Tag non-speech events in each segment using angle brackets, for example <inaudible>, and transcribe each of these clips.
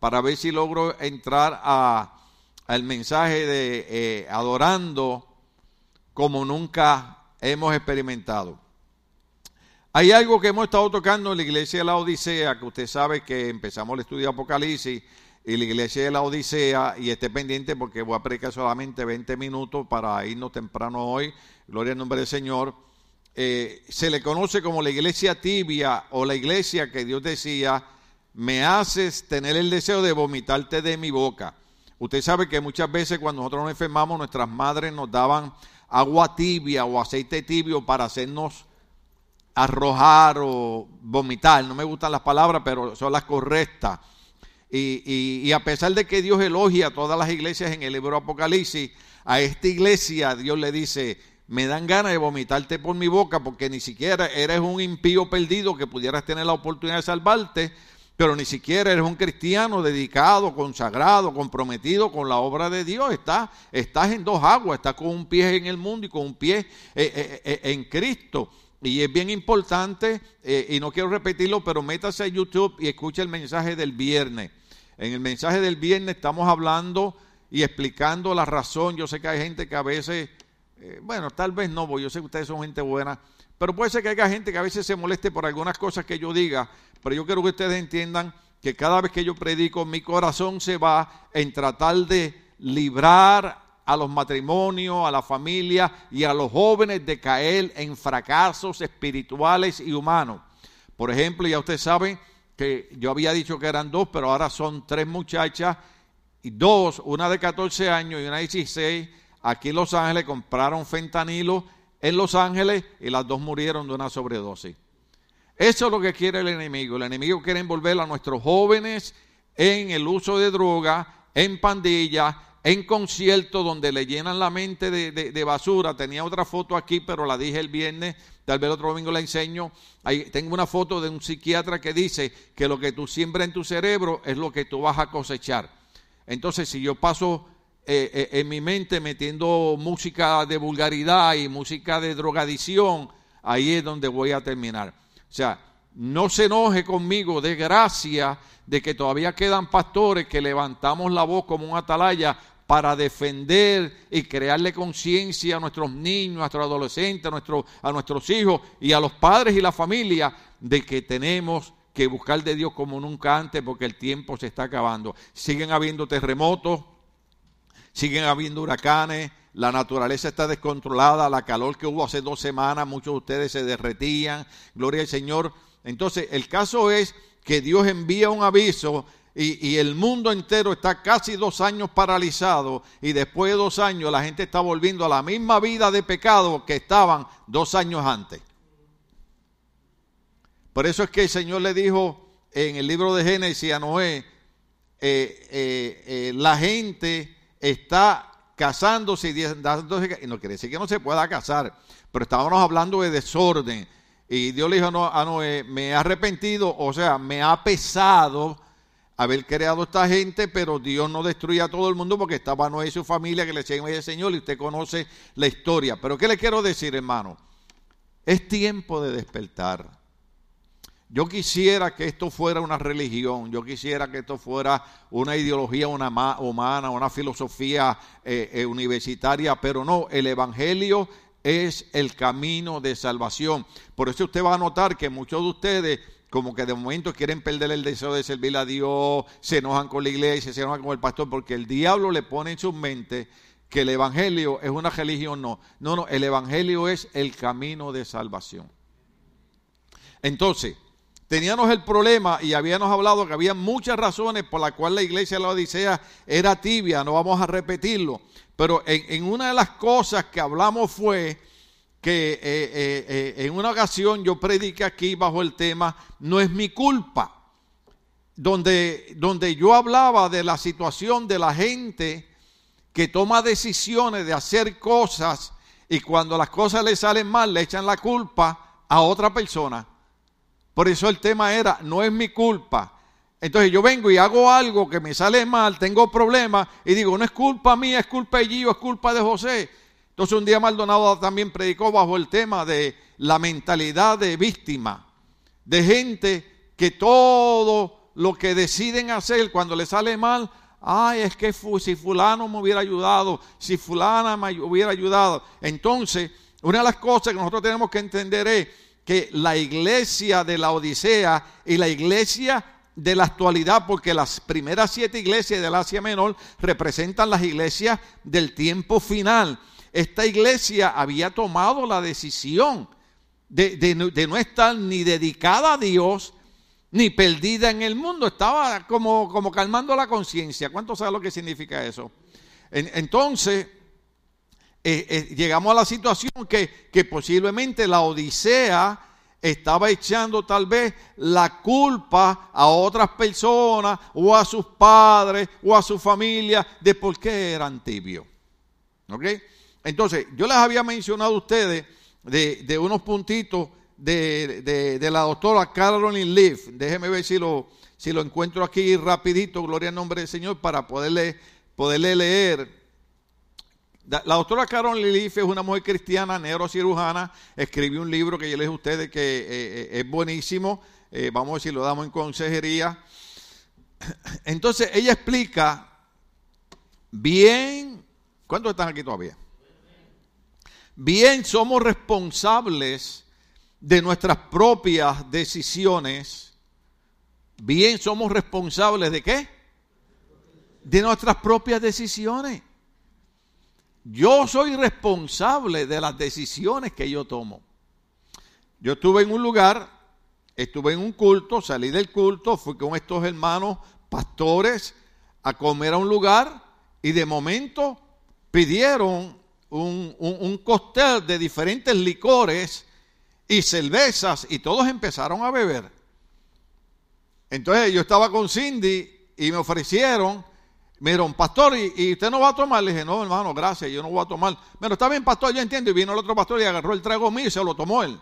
para ver si logro entrar al mensaje de eh, adorando como nunca hemos experimentado. Hay algo que hemos estado tocando en la iglesia de la Odisea, que usted sabe que empezamos el estudio de Apocalipsis y la iglesia de la Odisea, y esté pendiente porque voy a predicar solamente 20 minutos para irnos temprano hoy, gloria al nombre del Señor. Eh, se le conoce como la iglesia tibia o la iglesia que Dios decía, me haces tener el deseo de vomitarte de mi boca. Usted sabe que muchas veces cuando nosotros nos enfermamos, nuestras madres nos daban agua tibia o aceite tibio para hacernos arrojar o vomitar. No me gustan las palabras, pero son las correctas. Y, a pesar de que Dios elogia a todas las iglesias en el libro Apocalipsis, a esta iglesia Dios le dice, me dan ganas de vomitarte por mi boca porque ni siquiera eres un impío perdido que pudieras tener la oportunidad de salvarte, pero ni siquiera eres un cristiano dedicado, consagrado, comprometido con la obra de Dios. Estás, estás en dos aguas, estás con un pie en el mundo y con un pie eh, eh, eh, en Cristo. Y es bien importante, y no quiero repetirlo, pero métase a YouTube y escuche el mensaje del viernes. En el mensaje del viernes estamos hablando y explicando la razón. Yo sé que hay gente que a veces, bueno, tal vez no, yo sé que ustedes son gente buena, pero puede ser que haya gente que a veces se moleste por algunas cosas que yo diga, pero yo quiero que ustedes entiendan que cada vez que yo predico, mi corazón se va en tratar de librar a los matrimonios, a la familia y a los jóvenes de caer en fracasos espirituales y humanos. Por ejemplo, ya usted sabe que yo había dicho que eran dos, pero ahora son tres muchachas y dos, una de 14 años y una de 16, aquí en Los Ángeles compraron fentanilo en Los Ángeles y las dos murieron de una sobredosis. Eso es lo que quiere el enemigo. El enemigo quiere envolver a nuestros jóvenes en el uso de droga, en pandillas, en concierto donde le llenan la mente de, basura. Tenía otra foto aquí, pero la dije el viernes, tal vez el otro domingo la enseño. Ahí tengo una foto de un psiquiatra que dice que lo que tú siembras en tu cerebro es lo que tú vas a cosechar. Entonces, si yo paso eh, eh, en mi mente metiendo música de vulgaridad y música de drogadicción, ahí es donde voy a terminar. O sea, no se enoje conmigo, de gracia, de que todavía quedan pastores que levantamos la voz como un atalaya para defender y crearle conciencia a nuestros niños, a nuestros adolescentes, a, nuestros hijos y a los padres y la familia de que tenemos que buscar de Dios como nunca antes porque el tiempo se está acabando. Siguen habiendo terremotos, siguen habiendo huracanes, la naturaleza está descontrolada, la calor que hubo hace dos semanas, muchos de ustedes se derretían, gloria al Señor. Entonces, el caso es que Dios envía un aviso y, el mundo entero está casi dos años paralizado y después de dos años la gente está volviendo a la misma vida de pecado que estaban dos años antes. Por eso es que el Señor le dijo en el libro de Génesis a Noé, eh, eh, eh, la gente está casándose y dándose, y no quiere decir que no se pueda casar, pero estábamos hablando de desorden. Y Dios le dijo a Noé, me he arrepentido, o sea, me ha pesado haber creado esta gente, pero Dios no destruía a todo el mundo porque estaba Noé y su familia que le decían, oye Señor, y usted conoce la historia. Pero ¿qué le quiero decir, hermano? Es tiempo de despertar. Yo quisiera que esto fuera una religión, yo quisiera que esto fuera una ideología una humana, una filosofía eh, eh, universitaria, pero no, el Evangelio es el camino de salvación. Por eso usted va a notar que muchos de ustedes como que de momento quieren perder el deseo de servir a Dios, se enojan con la iglesia, se enojan con el pastor, porque el diablo le pone en su mente que el Evangelio es una religión, no. No, no, el Evangelio es el camino de salvación. Entonces, teníamos el problema y habíamos hablado que había muchas razones por las cuales la iglesia de la Odisea era tibia, no vamos a repetirlo, pero en, una de las cosas que hablamos fue que eh, eh, eh, en una ocasión yo prediqué aquí bajo el tema No es mi culpa, donde, donde yo hablaba de la situación de la gente que toma decisiones de hacer cosas y cuando las cosas le salen mal le echan la culpa a otra persona. Por eso el tema era, no es mi culpa. Entonces yo vengo y hago algo que me sale mal, tengo problemas y digo, no es culpa mía, es culpa de Gio, es culpa de José. Entonces un día Maldonado también predicó bajo el tema de la mentalidad de víctima, de gente que todo lo que deciden hacer cuando les sale mal, ay, es que si fulano me hubiera ayudado, si fulana me hubiera ayudado. Entonces, una de las cosas que nosotros tenemos que entender es que la iglesia de la Odisea y la iglesia de la actualidad, porque las primeras siete iglesias del Asia Menor representan las iglesias del tiempo final. Esta iglesia había tomado la decisión de, no estar ni dedicada a Dios, ni perdida en el mundo, estaba como calmando la conciencia. ¿Cuánto sabe lo que significa eso? entonces, eh, eh, llegamos a la situación que, posiblemente la Odisea estaba echando tal vez la culpa a otras personas o a sus padres o a su familia de por qué eran tibios. ¿Ok? Entonces, yo les había mencionado a ustedes de, de unos puntitos de, la doctora Carolyn Leaf. Déjeme ver si lo, si lo encuentro aquí rapidito, gloria al nombre del Señor, para poderle, poderle leer. La doctora Carolyn Leaf es una mujer cristiana, neurocirujana, escribió un libro que yo les a ustedes que eh, eh, es buenísimo, eh, vamos a si lo damos en consejería. <clears throat> Entonces ella explica bien, ¿cuántos están aquí todavía? Bien somos responsables de nuestras propias decisiones, bien somos responsables de qué? De nuestras propias decisiones. Yo soy responsable de las decisiones que yo tomo. Yo estuve en un lugar, estuve en un culto, salí del culto, fui con estos hermanos pastores a comer a un lugar y de momento pidieron un, un, de diferentes licores y cervezas y todos empezaron a beber. Entonces yo estaba con Cindy y me ofrecieron, dijeron, pastor, ¿y, usted no va a tomar? Le dije, no, hermano, gracias, yo no voy a tomar. Bueno, está bien, pastor, yo entiendo. Y vino el otro pastor y agarró el trago mío y se lo tomó él.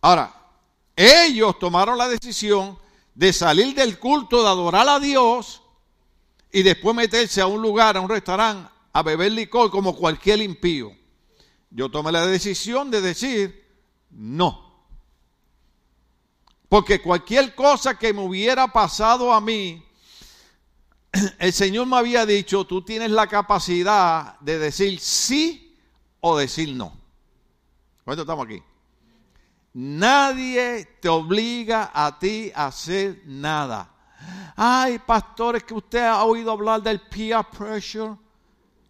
Ahora, ellos tomaron la decisión de salir del culto, de adorar a Dios y después meterse a un lugar, a un restaurante, a beber licor como cualquier impío yo tomé la decisión de decir no. Porque cualquier cosa que me hubiera pasado a mí, <clears throat> el Señor me había dicho, tú tienes la capacidad de decir sí o decir no. ¿Cuánto estamos aquí? Nadie te obliga a ti a hacer nada. Ay, pastores, que usted ha oído hablar del peer pressure.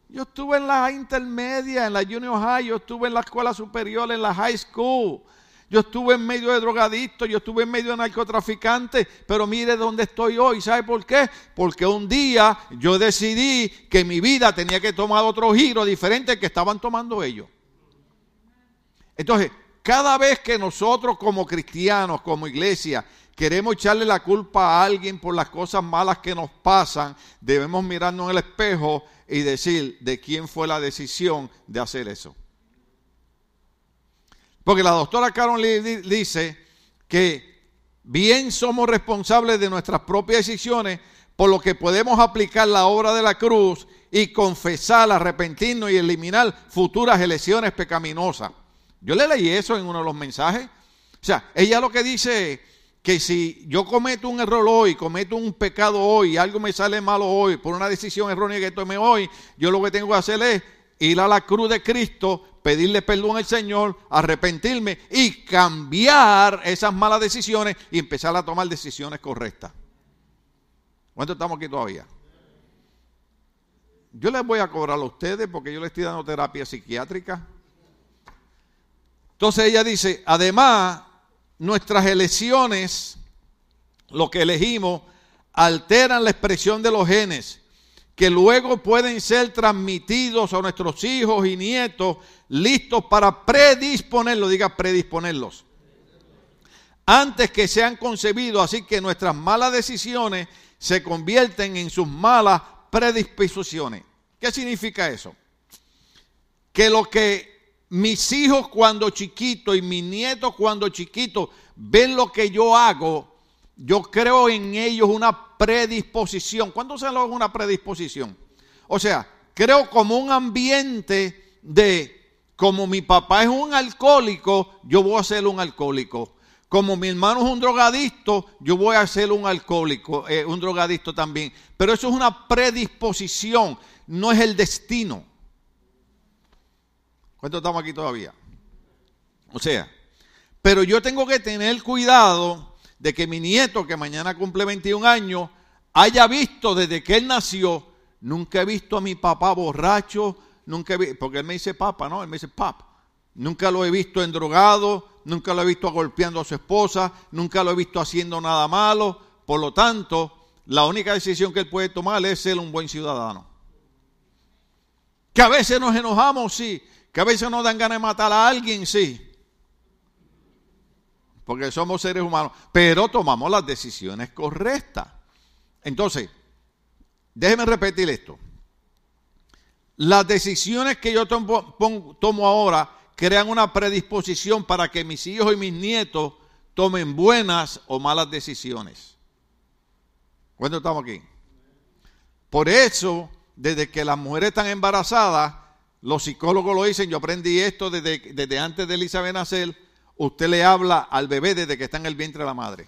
Yo estuve en la intermedia, en la junior high, yo estuve en la escuela superior, en la high school. Yo estuve en medio de drogadictos, yo estuve en medio de narcotraficantes, pero mire dónde estoy hoy. ¿Sabe por qué? Porque un día yo decidí que mi vida tenía que tomar otro giro diferente que estaban tomando ellos. Entonces, cada vez que nosotros como cristianos, como iglesia, queremos echarle la culpa a alguien por las cosas malas que nos pasan, debemos mirarnos en el espejo y decir de quién fue la decisión de hacer eso. Porque la doctora Carol dice que bien somos responsables de nuestras propias decisiones, por lo que podemos aplicar la obra de la cruz y confesar, arrepentirnos y eliminar futuras elecciones pecaminosas. Yo le leí eso en uno de los mensajes. O sea, ella lo que dice que si yo cometo un error hoy, cometo un pecado hoy, algo me sale malo hoy, por una decisión errónea que tomé hoy, yo lo que tengo que hacer es ir a la cruz de Cristo, pedirle perdón al Señor, arrepentirme y cambiar esas malas decisiones y empezar a tomar decisiones correctas. ¿Cuánto estamos aquí todavía? Yo les voy a cobrar a ustedes porque yo les estoy dando terapia psiquiátrica. Entonces ella dice, además, nuestras elecciones, lo que elegimos, alteran la expresión de los genes, que luego pueden ser transmitidos a nuestros hijos y nietos, listos para predisponerlos, diga predisponerlos, antes que sean concebidos, así que nuestras malas decisiones se convierten en sus malas predisposiciones. ¿Qué significa eso? Que lo que mis hijos cuando chiquitos y mis nietos cuando chiquitos ven lo que yo hago, yo creo en ellos una predisposición. ¿Cuándo se logra una predisposición? O sea, creo como un ambiente de, como mi papá es un alcohólico, yo voy a ser un alcohólico. Como mi hermano es un drogadicto, yo voy a ser un alcohólico, eh, un drogadicto también. Pero eso es una predisposición, no es el destino. ¿Cuántos estamos aquí todavía? O sea, pero yo tengo que tener cuidado de que mi nieto, que mañana cumple 21 años, haya visto desde que él nació, nunca he visto a mi papá borracho, nunca he porque él me dice papa, ¿no? Él me dice pap. Nunca lo he visto endrogado, nunca lo he visto golpeando a su esposa, nunca lo he visto haciendo nada malo. Por lo tanto, la única decisión que él puede tomar es ser un buen ciudadano. Que a veces nos enojamos, sí. Que a veces nos dan ganas de matar a alguien, sí. Porque somos seres humanos. Pero tomamos las decisiones correctas. Entonces, déjeme repetir esto. Las decisiones que yo tomo, ahora crean una predisposición para que mis hijos y mis nietos tomen buenas o malas decisiones. ¿Cuándo estamos aquí? Por eso, desde que las mujeres están embarazadas, los psicólogos lo dicen, yo aprendí esto desde, desde antes de Elizabeth nacer, usted le habla al bebé desde que está en el vientre de la madre.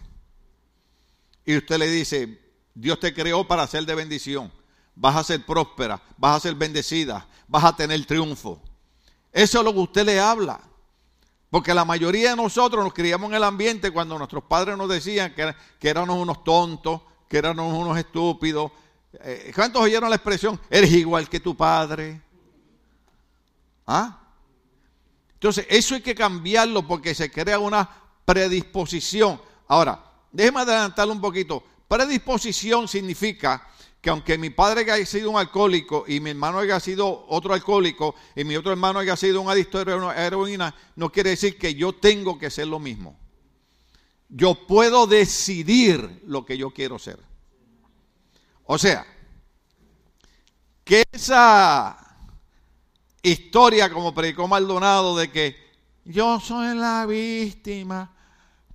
Y usted le dice, Dios te creó para ser de bendición. Vas a ser próspera, vas a ser bendecida, vas a tener triunfo. Eso es lo que usted le habla. Porque la mayoría de nosotros nos criamos en el ambiente cuando nuestros padres nos decían que, que éramos unos tontos, que éramos unos estúpidos. Eh, ¿Cuántos oyeron la expresión? Eres igual que tu padre. ¿Ah? Entonces, eso hay que cambiarlo porque se crea una predisposición. Ahora, déjeme adelantarlo un poquito. Predisposición significa que aunque mi padre haya sido un alcohólico y mi hermano haya sido otro alcohólico y mi otro hermano haya sido un adicto a heroína, no quiere decir que yo tengo que ser lo mismo. Yo puedo decidir lo que yo quiero ser. O sea, que esa historia como predicó Maldonado de que yo soy la víctima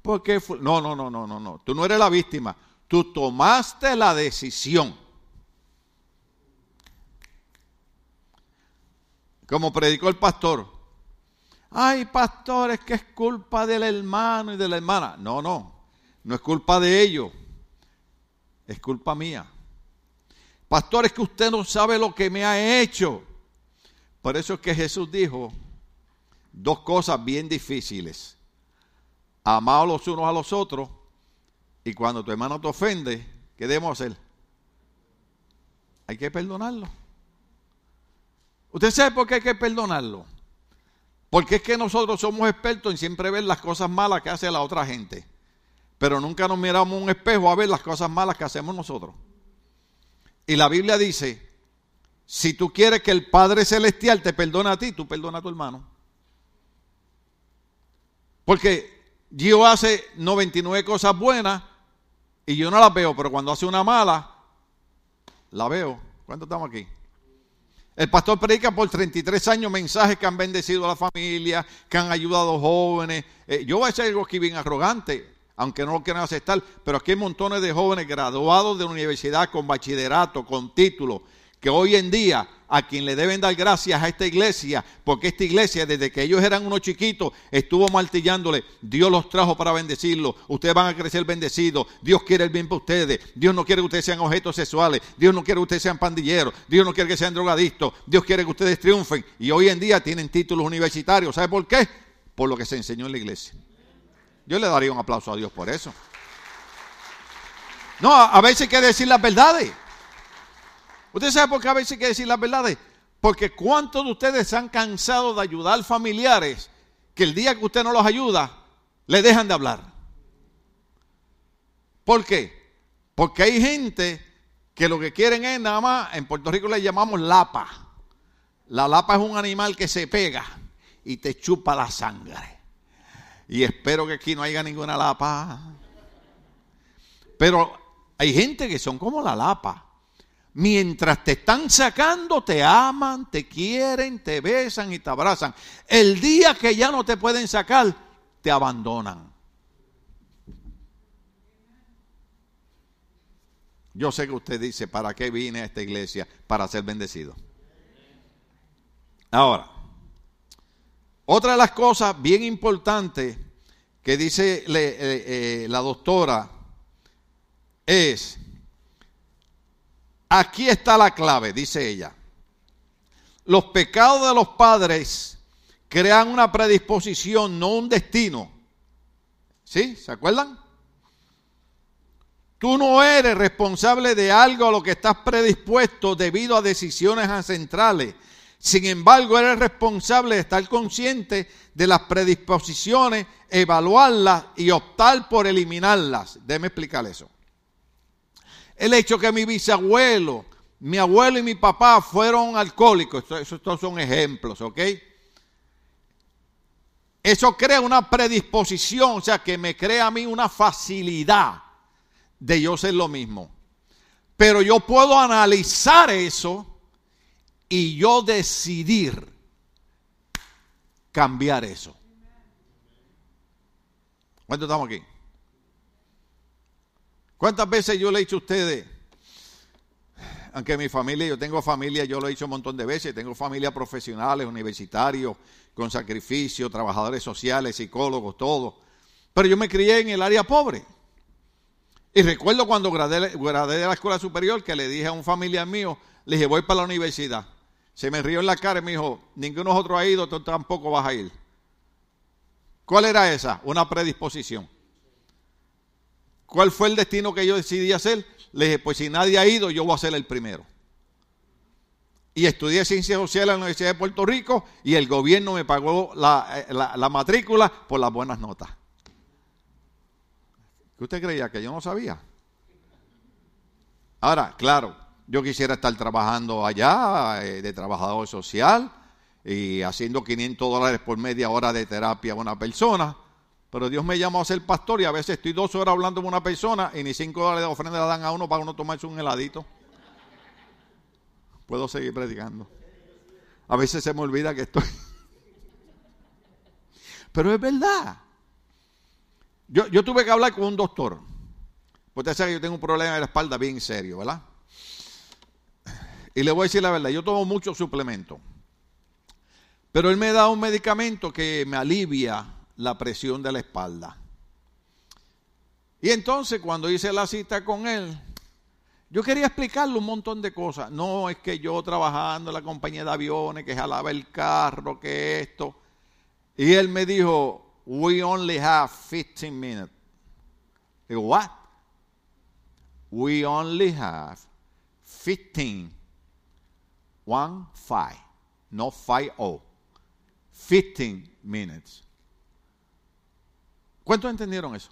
porque no, no, no, no, no, no, tú no eres la víctima, tú tomaste la decisión Como predicó el pastor. Ay, pastor, es que es culpa del hermano y de la hermana. No, no, no es culpa de ellos. Es culpa mía. Pastor, es que usted no sabe lo que me ha hecho. Por eso es que Jesús dijo dos cosas bien difíciles. Amaos los unos a los otros y cuando tu hermano te ofende, ¿qué debemos hacer? Hay que perdonarlo. ¿Usted sabe por qué hay que perdonarlo? Porque es que nosotros somos expertos en siempre ver las cosas malas que hace la otra gente. Pero nunca nos miramos un espejo a ver las cosas malas que hacemos nosotros. Y la Biblia dice, si tú quieres que el Padre Celestial te perdone a ti, tú perdona a tu hermano. Porque yo hace 99 cosas buenas y yo no las veo, pero cuando hace una mala, la veo. ¿Cuántos estamos aquí? El pastor predica por 33 años mensajes que han bendecido a la familia, que han ayudado a jóvenes. Eh, yo voy a decir algo aquí bien arrogante, aunque no lo quieran aceptar, pero aquí hay montones de jóvenes graduados de la universidad con bachillerato, con título, que hoy en día a quien le deben dar gracias a esta iglesia, porque esta iglesia desde que ellos eran unos chiquitos estuvo martillándole, Dios los trajo para bendecirlos, ustedes van a crecer bendecidos, Dios quiere el bien para ustedes, Dios no quiere que ustedes sean objetos sexuales, Dios no quiere que ustedes sean pandilleros, Dios no quiere que sean drogadictos, Dios quiere que ustedes triunfen y hoy en día tienen títulos universitarios, ¿sabe por qué? Por lo que se enseñó en la iglesia. Yo le daría un aplauso a Dios por eso. No, a veces hay que decir las verdades. ¿Usted sabe por qué a veces hay que decir las verdades? Porque ¿cuántos de ustedes se han cansado de ayudar familiares que el día que usted no los ayuda, le dejan de hablar? ¿Por qué? Porque hay gente que lo que quieren es nada más, en Puerto Rico le llamamos lapa. La lapa es un animal que se pega y te chupa la sangre. Y espero que aquí no haya ninguna lapa. Pero hay gente que son como la lapa mientras te están sacando, te aman, te quieren, te besan y te abrazan. El día que ya no te pueden sacar, te abandonan. Yo sé que usted dice, ¿para qué vine a esta iglesia? Para ser bendecido. Ahora, otra de las cosas bien importantes que dice eh, eh, la doctora es, aquí está la clave, dice ella. Los pecados de los padres crean una predisposición, no un destino. ¿Sí? ¿Se acuerdan? Tú no eres responsable de algo a lo que estás predispuesto debido a decisiones ancestrales. Sin embargo, eres responsable de estar consciente de las predisposiciones, evaluarlas y optar por eliminarlas. Déjeme explicar eso. El hecho que mi bisabuelo, mi abuelo y mi papá fueron alcohólicos, estos son ejemplos, ¿ok? Eso crea una predisposición, o sea, que me crea a mí una facilidad de yo ser lo mismo. Pero yo puedo analizar eso y yo decidir cambiar eso. ¿Cuántos estamos aquí? ¿Cuántas veces yo le he dicho a ustedes, aunque mi familia, yo tengo familia, yo lo he dicho un montón de veces, tengo familia profesionales, universitarios, con sacrificio, trabajadores sociales, psicólogos, todo. Pero yo me crié en el área pobre. Y recuerdo cuando gradé, de la escuela superior que le dije a un familiar mío, le dije, voy para la universidad. Se me rió en la cara y me dijo, ninguno de nosotros ha ido, tú tampoco vas a ir. ¿Cuál era esa? Una predisposición. ¿Cuál fue el destino que yo decidí hacer? Le dije, pues si nadie ha ido, yo voy a ser el primero. Y estudié ciencias sociales en la Universidad de Puerto Rico y el gobierno me pagó la, eh, la matrícula por las buenas notas. ¿Qué usted creía? ¿Que yo no sabía? Ahora, claro, yo quisiera estar trabajando allá eh, de trabajador social y haciendo 500 dólares por media hora de terapia a una persona, pero Dios me llamó a ser pastor y a veces estoy dos horas hablando con una persona y ni cinco dólares de ofrenda le dan a uno para uno tomarse un heladito. Puedo seguir predicando. A veces se me olvida que estoy... <laughs> Pero es verdad. Yo, tuve que hablar con un doctor. Usted sabe que yo tengo un problema de la espalda bien serio, ¿verdad? Y le voy a decir la verdad, yo tomo mucho suplemento. Pero él me da un medicamento que me alivia la presión de la espalda. Y entonces cuando hice la cita con él, yo quería explicarle un montón de cosas. No es que yo trabajando en la compañía de aviones, que jalaba el carro, que esto. Y él me dijo, we only have 15 minutes. Digo, what? We only have 15. One, five. No five, oh. 15 minutes. ¿Cuántos entendieron eso?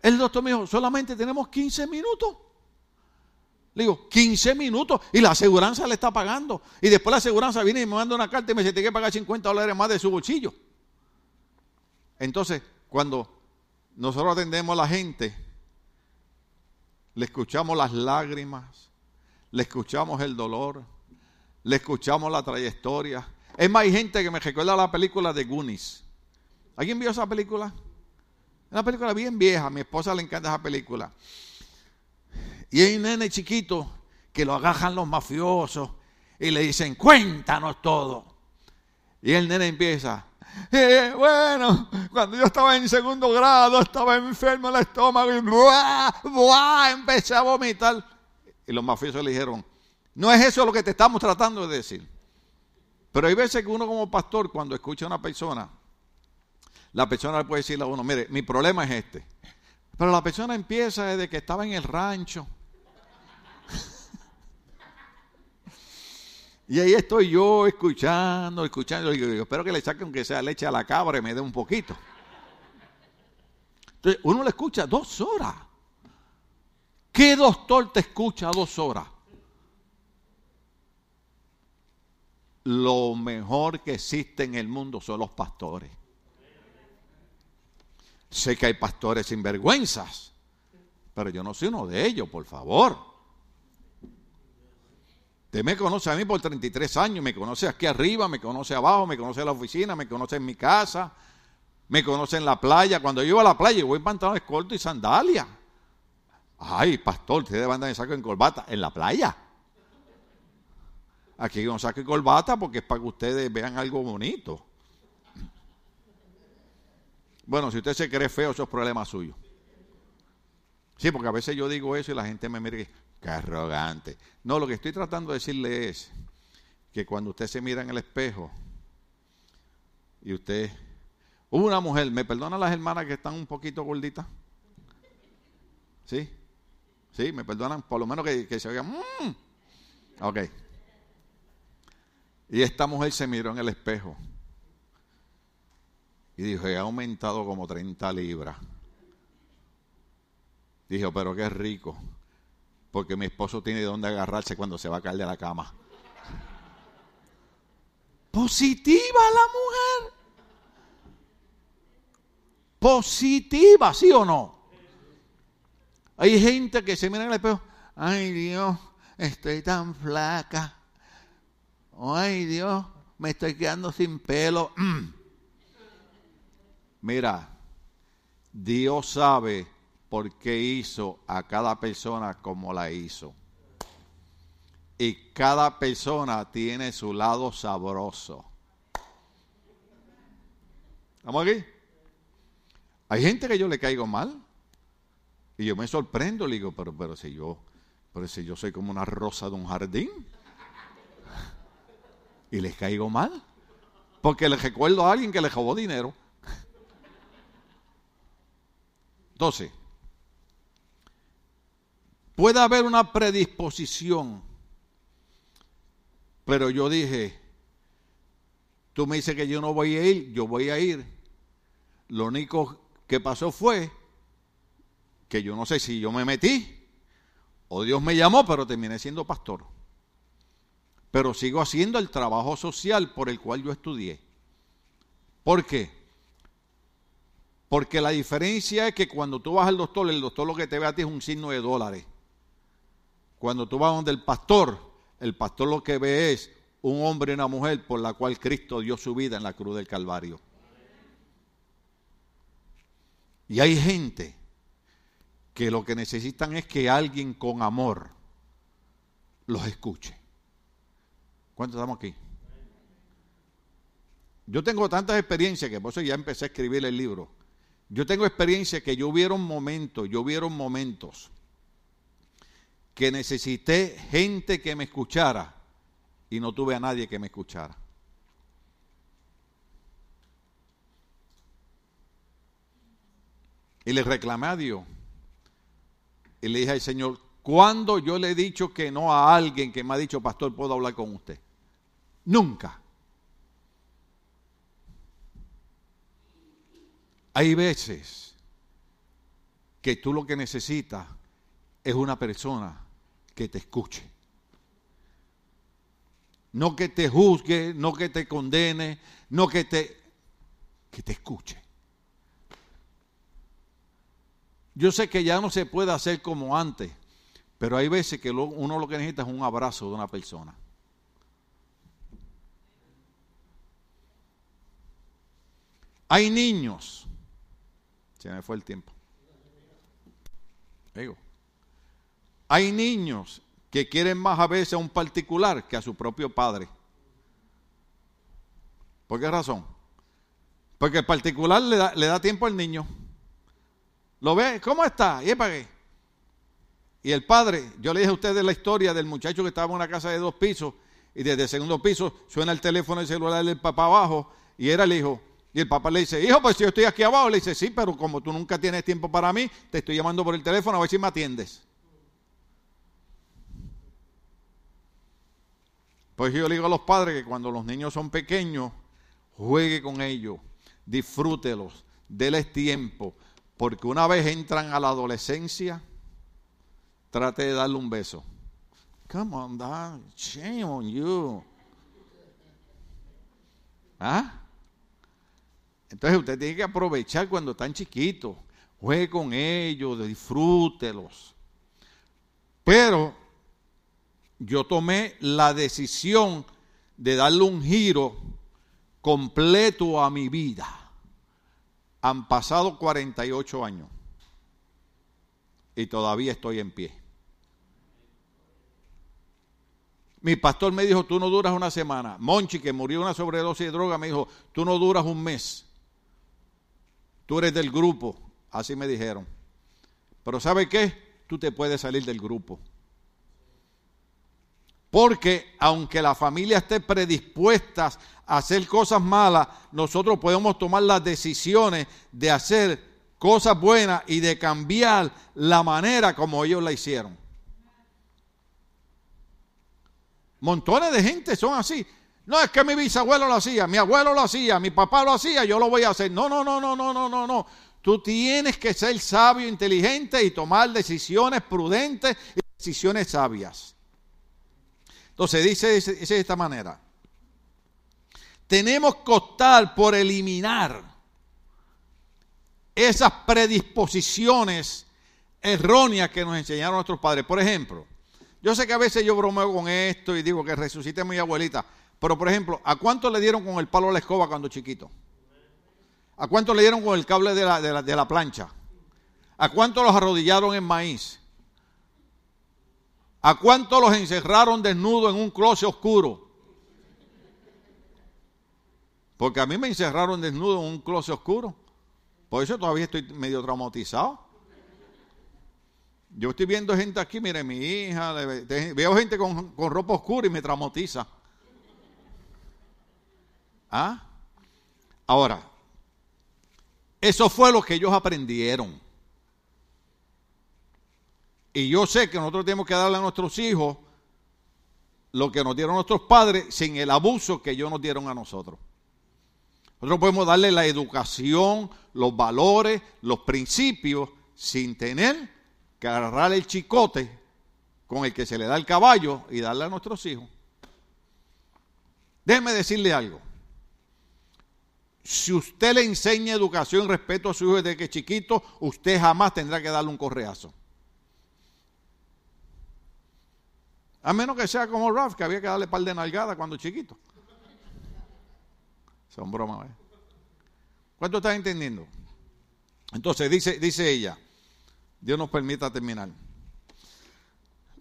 El doctor me dijo, solamente tenemos 15 minutos. Le digo, 15 minutos y la aseguranza le está pagando. Y después la aseguranza viene y me manda una carta y me dice, tiene que pagar 50 dólares más de su bolsillo. Entonces, cuando nosotros atendemos a la gente, le escuchamos las lágrimas, le escuchamos el dolor, le escuchamos la trayectoria. Es más, hay gente que me recuerda la película de Goonies. ¿Alguien vio esa película? Una película bien vieja, a mi esposa le encanta esa película. Y hay un nene chiquito que lo agarran los mafiosos y le dicen, cuéntanos todo. Y el nene empieza, eh, bueno, cuando yo estaba en segundo grado, estaba enfermo el estómago y ¡buah, empecé a vomitar. Y los mafiosos le dijeron, no es eso lo que te estamos tratando de decir. Pero hay veces que uno como pastor, cuando escucha a una persona, la persona le puede decirle a uno, mire, mi problema es este. Pero la persona empieza desde que estaba en el rancho Y ahí estoy yo escuchando, escuchando. Y digo, espero que le saque aunque sea leche a la cabra y me dé un poquito. Entonces, uno le escucha dos horas. ¿Qué doctor te escucha dos horas? Lo mejor que existe en el mundo son los pastores. Sé que hay pastores sinvergüenzas, pero yo no soy uno de ellos, por favor. Usted me conoce a mí por 33 años, me conoce aquí arriba, me conoce abajo, me conoce en la oficina, me conoce en mi casa, me conoce en la playa. Cuando yo iba a la playa, voy en pantalones cortos y sandalias. Ay, pastor, usted debe andar en saco en corbata en la playa. Aquí con saco y corbata porque es para que ustedes vean algo bonito. Bueno, si usted se cree feo, eso es problema suyo. Sí, porque a veces yo digo eso y la gente me mira y qué arrogante. No, lo que estoy tratando de decirle es que cuando usted se mira en el espejo y usted... Una mujer, ¿me perdonan las hermanas que están un poquito gorditas? ¿Sí? ¿Sí? ¿Me perdonan? Por lo menos que, se oigan... Mmm. Ok. Y esta mujer se miró en el espejo y dijo, he aumentado como 30 libras. Dijo, pero qué rico, porque mi esposo tiene donde agarrarse cuando se va a caer de la cama. Positiva la mujer. Positiva, ¿sí o no? Hay gente que se mira en el espejo, ay Dios, estoy tan flaca. Ay Dios, me estoy quedando sin pelo. Mira, Dios sabe por qué hizo a cada persona como la hizo. Y cada persona tiene su lado sabroso. ¿Estamos aquí? Hay gente que yo le caigo mal. Y yo me sorprendo, le digo, pero, pero si yo, pero si yo soy como una rosa de un jardín. <laughs> Y les caigo mal. Porque les recuerdo a alguien que le robó dinero. 12. Puede haber una predisposición, pero yo dije, tú me dices que yo no voy a ir, yo voy a ir. Lo único que pasó fue que yo no sé si yo me metí o Dios me llamó, pero terminé siendo pastor. Pero sigo haciendo el trabajo social por el cual yo estudié. ¿Por qué? Porque la diferencia es que cuando tú vas al doctor, el doctor lo que te ve a ti es un signo de dólares. Cuando tú vas donde el pastor, el pastor lo que ve es un hombre y una mujer por la cual Cristo dio su vida en la cruz del Calvario. Y hay gente que lo que necesitan es que alguien con amor los escuche. ¿Cuántos estamos aquí? Yo tengo tantas experiencias que por eso ya empecé a escribir el libro yo tengo experiencia que yo hubieron momentos, yo hubieron momentos que necesité gente que me escuchara y no tuve a nadie que me escuchara. Y le reclamé a Dios. Y le dije al Señor, ¿cuándo yo le he dicho que no a alguien que me ha dicho, pastor, puedo hablar con usted? Nunca. Hay veces que tú lo que necesitas es una persona que te escuche. No que te juzgue, no que te condene, no que te que te escuche. Yo sé que ya no se puede hacer como antes, pero hay veces que uno lo que necesita es un abrazo de una persona. Hay niños se me fue el tiempo. Digo, hay niños que quieren más a veces a un particular que a su propio padre. ¿Por qué razón? Porque el particular le da, tiempo al niño. ¿Lo ve? ¿Cómo está? ¿Y para qué? Y el padre, yo le dije a ustedes la historia del muchacho que estaba en una casa de dos pisos y desde el segundo piso suena el teléfono el celular del papá abajo y era el hijo. Y el papá le dice, hijo, pues yo estoy aquí abajo. Le dice, sí, pero como tú nunca tienes tiempo para mí, te estoy llamando por el teléfono a ver si me atiendes. Pues yo le digo a los padres que cuando los niños son pequeños, juegue con ellos, disfrútelos, déles tiempo, porque una vez entran a la adolescencia, trate de darle un beso. Come on, dad, shame on you. ¿Ah? Entonces usted tiene que aprovechar cuando están chiquitos, juegue con ellos, disfrútelos. Pero yo tomé la decisión de darle un giro completo a mi vida. Han pasado 48 años y todavía estoy en pie. Mi pastor me dijo, tú no duras una semana. Monchi, que murió una sobredosis de droga, me dijo, tú no duras un mes tú eres del grupo, así me dijeron. Pero ¿sabe qué? Tú te puedes salir del grupo. Porque aunque la familia esté predispuesta a hacer cosas malas, nosotros podemos tomar las decisiones de hacer cosas buenas y de cambiar la manera como ellos la hicieron. Montones de gente son así. No es que mi bisabuelo lo hacía, mi abuelo lo hacía, mi papá lo hacía, yo lo voy a hacer. No, no, no, no, no, no, no, no. Tú tienes que ser sabio, inteligente y tomar decisiones prudentes y decisiones sabias. Entonces dice, de esta manera. Tenemos que optar por eliminar esas predisposiciones erróneas que nos enseñaron nuestros padres. Por ejemplo, yo sé que a veces yo bromeo con esto y digo que resucite a mi abuelita, pero por ejemplo, ¿a cuánto le dieron con el palo a la escoba cuando chiquito? ¿A cuánto le dieron con el cable de la, de la, de la plancha? ¿A cuánto los arrodillaron en maíz? ¿A cuánto los encerraron desnudos en un closet oscuro? Porque a mí me encerraron desnudo en un closet oscuro. Por eso todavía estoy medio traumatizado. Yo estoy viendo gente aquí, mire, mi hija, veo gente con, con ropa oscura y me traumatiza. ¿Ah? Ahora, eso fue lo que ellos aprendieron. Y yo sé que nosotros tenemos que darle a nuestros hijos lo que nos dieron nuestros padres sin el abuso que ellos nos dieron a nosotros. Nosotros podemos darle la educación, los valores, los principios, sin tener que agarrar el chicote con el que se le da el caballo y darle a nuestros hijos. Déjeme decirle algo. Si usted le enseña educación respeto a su hijo desde que es chiquito, usted jamás tendrá que darle un correazo. A menos que sea como Ralph, que había que darle par de nalgada cuando chiquito. Son bromas. ¿eh? ¿Cuánto estás entendiendo? Entonces, dice, dice ella, Dios nos permita terminar.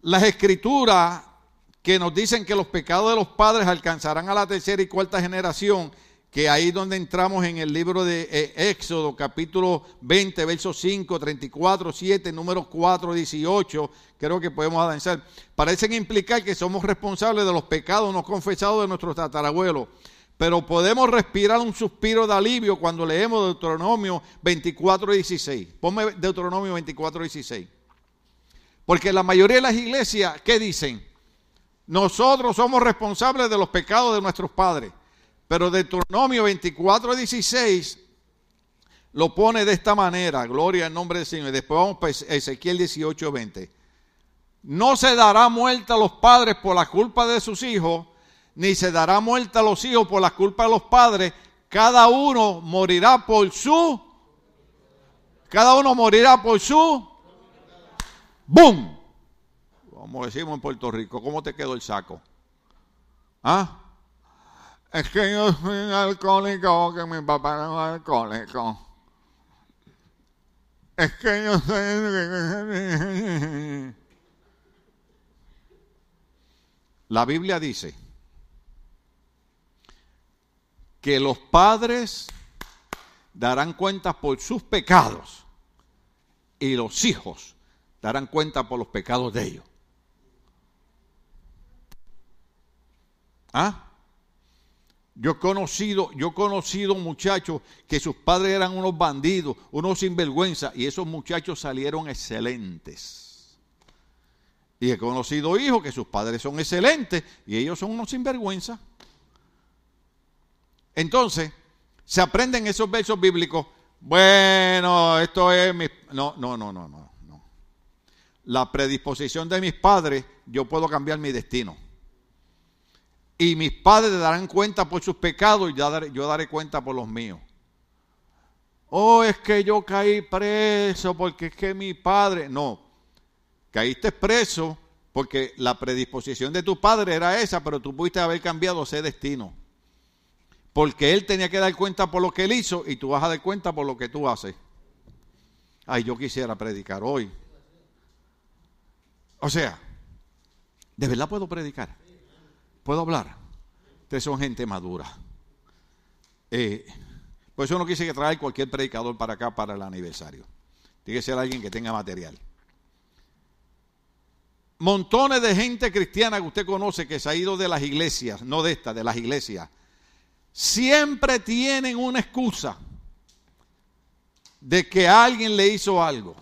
Las escrituras que nos dicen que los pecados de los padres alcanzarán a la tercera y cuarta generación que ahí donde entramos en el libro de eh, Éxodo, capítulo 20, versos 5, 34, 7, número 4, 18, creo que podemos avanzar, parecen implicar que somos responsables de los pecados no confesados de nuestros tatarabuelos. Pero podemos respirar un suspiro de alivio cuando leemos Deuteronomio 24, 16. Ponme Deuteronomio 24, 16. Porque la mayoría de las iglesias, ¿qué dicen? Nosotros somos responsables de los pecados de nuestros padres. Pero Deuteronomio 24, 16 lo pone de esta manera, gloria al nombre del Señor. Y después vamos a Ezequiel 18, 20. No se dará muerte a los padres por la culpa de sus hijos, ni se dará muerte a los hijos por la culpa de los padres. Cada uno morirá por su. Cada uno morirá por su. ¡Bum! Como decimos en Puerto Rico, ¿cómo te quedó el saco? ¿Ah? Es que yo soy un alcohólico, que mi papá era un alcohólico. Es que yo soy... La Biblia dice que los padres darán cuenta por sus pecados y los hijos darán cuenta por los pecados de ellos. ¿Ah? Yo he conocido, yo conocido muchachos que sus padres eran unos bandidos, unos sinvergüenza, y esos muchachos salieron excelentes. Y he conocido hijos que sus padres son excelentes y ellos son unos sinvergüenza. Entonces, se aprenden esos versos bíblicos. Bueno, esto es mi. No, no, no, no, no. no. La predisposición de mis padres, yo puedo cambiar mi destino y mis padres darán cuenta por sus pecados y yo daré cuenta por los míos. Oh, es que yo caí preso porque es que mi padre... No, caíste preso porque la predisposición de tu padre era esa, pero tú pudiste haber cambiado ese destino. Porque él tenía que dar cuenta por lo que él hizo y tú vas a dar cuenta por lo que tú haces. Ay, yo quisiera predicar hoy. O sea, ¿de verdad puedo predicar? ¿Puedo hablar? Ustedes son gente madura. Eh, Por eso no quise que traer cualquier predicador para acá para el aniversario. Tiene que ser alguien que tenga material. Montones de gente cristiana que usted conoce que se ha ido de las iglesias, no de estas, de las iglesias, siempre tienen una excusa de que alguien le hizo algo.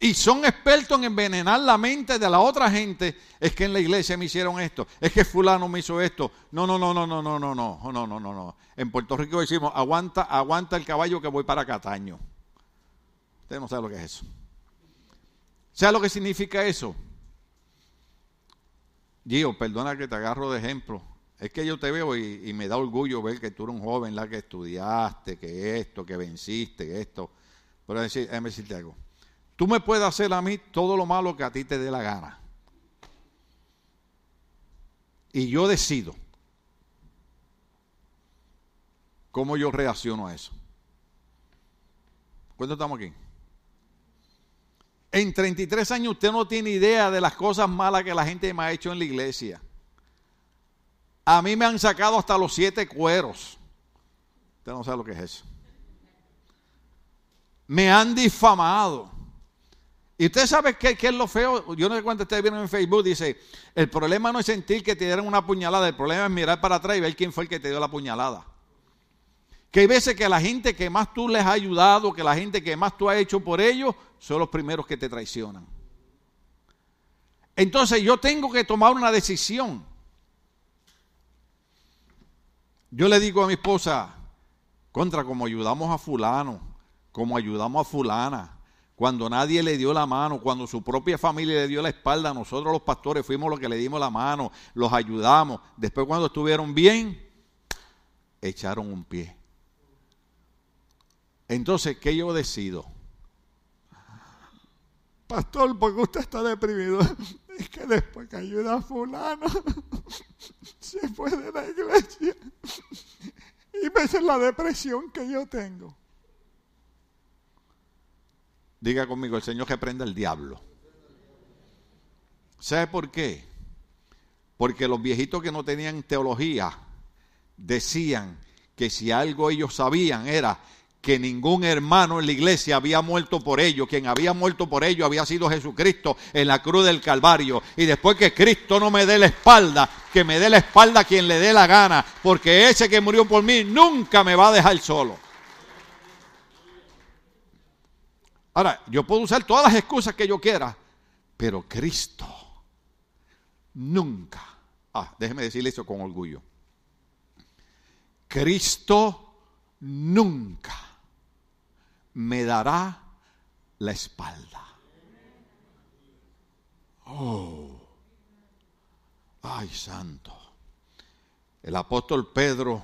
Y son expertos en envenenar la mente de la otra gente. Es que en la iglesia me hicieron esto. Es que fulano me hizo esto. No, no, no, no, no, no, no, no, no, no, no. En Puerto Rico decimos, aguanta, aguanta el caballo que voy para Cataño. Usted no sabe lo que es eso. ¿Sabe lo que significa eso? Gio, perdona que te agarro de ejemplo. Es que yo te veo y, me da orgullo ver que tú eres un joven, la que estudiaste, que esto, que venciste, que esto. Pero déjame decirte algo. Tú me puedes hacer a mí todo lo malo que a ti te dé la gana. Y yo decido cómo yo reacciono a eso. ¿Cuánto estamos aquí? En 33 años usted no tiene idea de las cosas malas que la gente me ha hecho en la iglesia. A mí me han sacado hasta los siete cueros. Usted no sabe lo que es eso. Me han difamado. Y usted sabe qué, es lo feo. Yo no sé cuánto ustedes vieron en Facebook. Dice: El problema no es sentir que te dieron una puñalada. El problema es mirar para atrás y ver quién fue el que te dio la puñalada. Que hay veces que la gente que más tú les has ayudado, que la gente que más tú has hecho por ellos, son los primeros que te traicionan. Entonces yo tengo que tomar una decisión. Yo le digo a mi esposa, contra como ayudamos a fulano, como ayudamos a fulana, cuando nadie le dio la mano, cuando su propia familia le dio la espalda, nosotros los pastores fuimos los que le dimos la mano, los ayudamos. Después cuando estuvieron bien, echaron un pie. Entonces, ¿qué yo decido? Pastor, porque usted está deprimido? <laughs> Es que después que ayuda a fulano, <laughs> se fue de la iglesia. <laughs> Y ves la depresión que yo tengo. Diga conmigo, el Señor que prenda el diablo. ¿Sabe por qué? Porque los viejitos que no tenían teología decían que si algo ellos sabían era que ningún hermano en la iglesia había muerto por ellos. Quien había muerto por ellos había sido Jesucristo en la cruz del Calvario. Y después que Cristo no me dé la espalda, que me dé la espalda quien le dé la gana, porque ese que murió por mí nunca me va a dejar solo. Ahora, yo puedo usar todas las excusas que yo quiera, pero Cristo nunca, ah, déjeme decirle eso con orgullo, Cristo nunca me dará la espalda. Oh, ay santo. El apóstol Pedro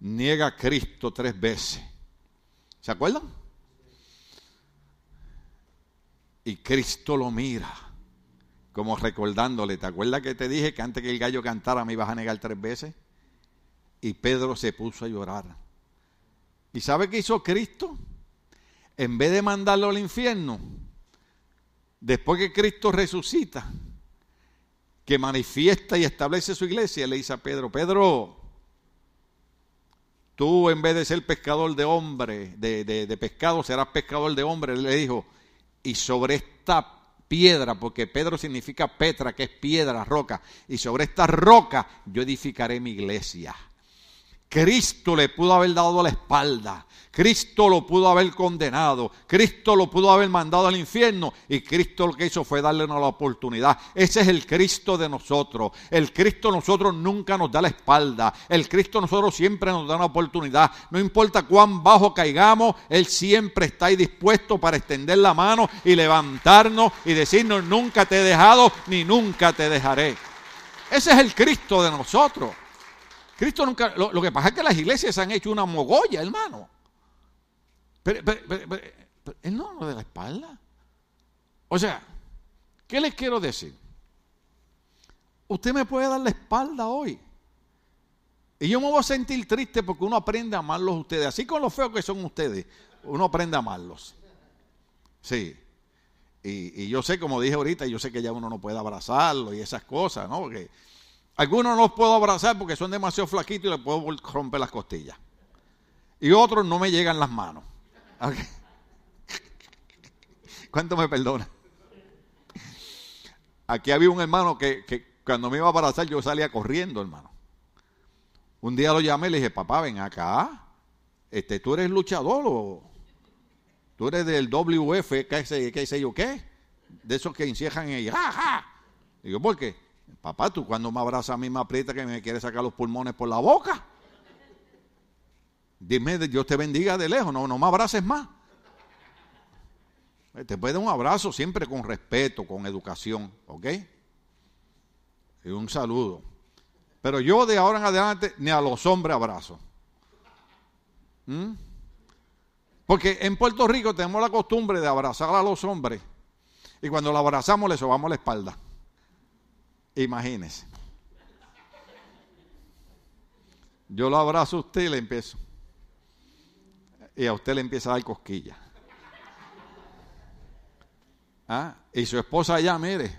niega a Cristo tres veces. ¿Se acuerdan? Y Cristo lo mira, como recordándole, ¿te acuerdas que te dije que antes que el gallo cantara me ibas a negar tres veces? Y Pedro se puso a llorar. ¿Y sabe qué hizo Cristo? en vez de mandarlo al infierno, después que Cristo resucita, que manifiesta y establece su iglesia, le dice a Pedro, Pedro, tú en vez de ser pescador de hombre, de, de, pescado, serás pescador de hombre, le dijo, y sobre esta piedra, porque Pedro significa Petra, que es piedra, roca, y sobre esta roca yo edificaré mi iglesia. Cristo le pudo haber dado la espalda. Cristo lo pudo haber condenado. Cristo lo pudo haber mandado al infierno. Y Cristo lo que hizo fue darle una oportunidad. Ese es el Cristo de nosotros. El Cristo nosotros nunca nos da la espalda. El Cristo nosotros siempre nos da una oportunidad. No importa cuán bajo caigamos, Él siempre está ahí dispuesto para extender la mano y levantarnos y decirnos, nunca te he dejado ni nunca te dejaré. Ese es el Cristo de nosotros. Cristo nunca. Lo, que pasa es que las iglesias han hecho una mogolla, hermano. Pero, él no lo de la espalda. O sea, ¿qué les quiero decir? Usted me puede dar la espalda hoy. Y yo me voy a sentir triste porque uno aprende a amarlos ustedes. Así con lo feos que son ustedes, uno aprende a amarlos. Sí. Y, y, yo sé, como dije ahorita, yo sé que ya uno no puede abrazarlo y esas cosas, ¿no? Porque Algunos no los puedo abrazar porque son demasiado flaquitos y les puedo romper las costillas. Y otros no me llegan las manos. <laughs> ¿Cuánto me perdona? Aquí había un hermano que, que cuando me iba a abrazar yo salía corriendo, hermano. Un día lo llamé y le dije, papá, ven acá. Este, ¿Tú eres luchador o tú eres del WF, qué sé, qué sé yo qué? De esos que encierran y ¡ja, Digo, ¿por qué? Papá, tú cuando me abrazas a mí me aprieta que me quiere sacar los pulmones por la boca. Dime, Dios te bendiga de lejos, no, no me abraces más. Te puede dar un abrazo siempre con respeto, con educación, ¿ok? Y un saludo. Pero yo de ahora en adelante ni a los hombres abrazo. ¿Mm? Porque en Puerto Rico tenemos la costumbre de abrazar a los hombres y cuando lo abrazamos le sobamos la espalda. Imagínese. Yo lo abrazo a usted y le empiezo. Y a usted le empieza a dar cosquilla. ¿Ah? Y su esposa allá, mire.